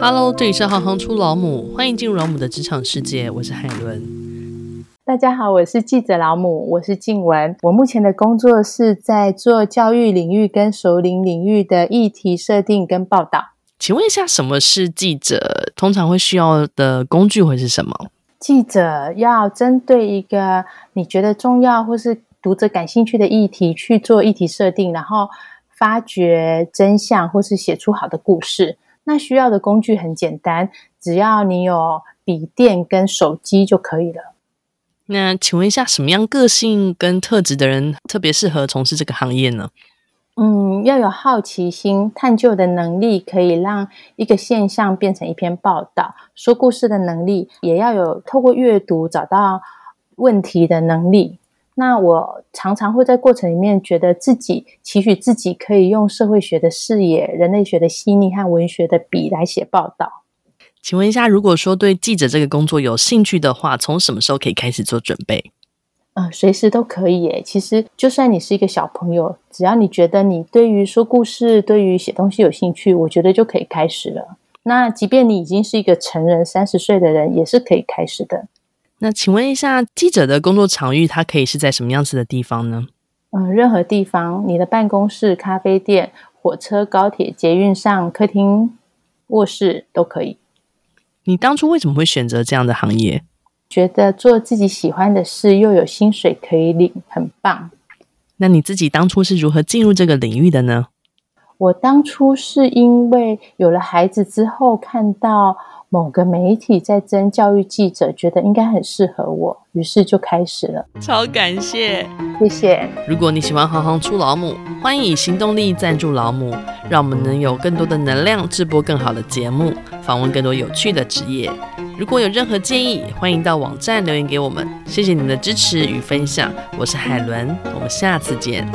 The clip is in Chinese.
Hello，这里是行行出老母，欢迎进入老母的职场世界，我是海伦。大家好，我是记者老母，我是静雯。我目前的工作是在做教育领域跟熟龄领域的议题设定跟报道。请问一下，什么是记者？通常会需要的工具会是什么？记者要针对一个你觉得重要或是读者感兴趣的议题去做议题设定，然后发掘真相或是写出好的故事。那需要的工具很简单，只要你有笔电跟手机就可以了。那请问一下，什么样个性跟特质的人特别适合从事这个行业呢？嗯，要有好奇心、探究的能力，可以让一个现象变成一篇报道；说故事的能力，也要有透过阅读找到问题的能力。那我常常会在过程里面觉得自己期许自己可以用社会学的视野、人类学的细腻和文学的笔来写报道。请问一下，如果说对记者这个工作有兴趣的话，从什么时候可以开始做准备？嗯，随时都可以耶。其实，就算你是一个小朋友，只要你觉得你对于说故事、对于写东西有兴趣，我觉得就可以开始了。那即便你已经是一个成人，三十岁的人，也是可以开始的。那请问一下，记者的工作场域，它可以是在什么样子的地方呢？嗯，任何地方，你的办公室、咖啡店、火车、高铁、捷运上、客厅、卧室都可以。你当初为什么会选择这样的行业？觉得做自己喜欢的事，又有薪水可以领，很棒。那你自己当初是如何进入这个领域的呢？我当初是因为有了孩子之后，看到。某个媒体在征教育记者，觉得应该很适合我，于是就开始了。超感谢，谢谢。如果你喜欢行行出老母，欢迎以行动力赞助老母，让我们能有更多的能量制播更好的节目，访问更多有趣的职业。如果有任何建议，欢迎到网站留言给我们。谢谢你们的支持与分享，我是海伦，我们下次见。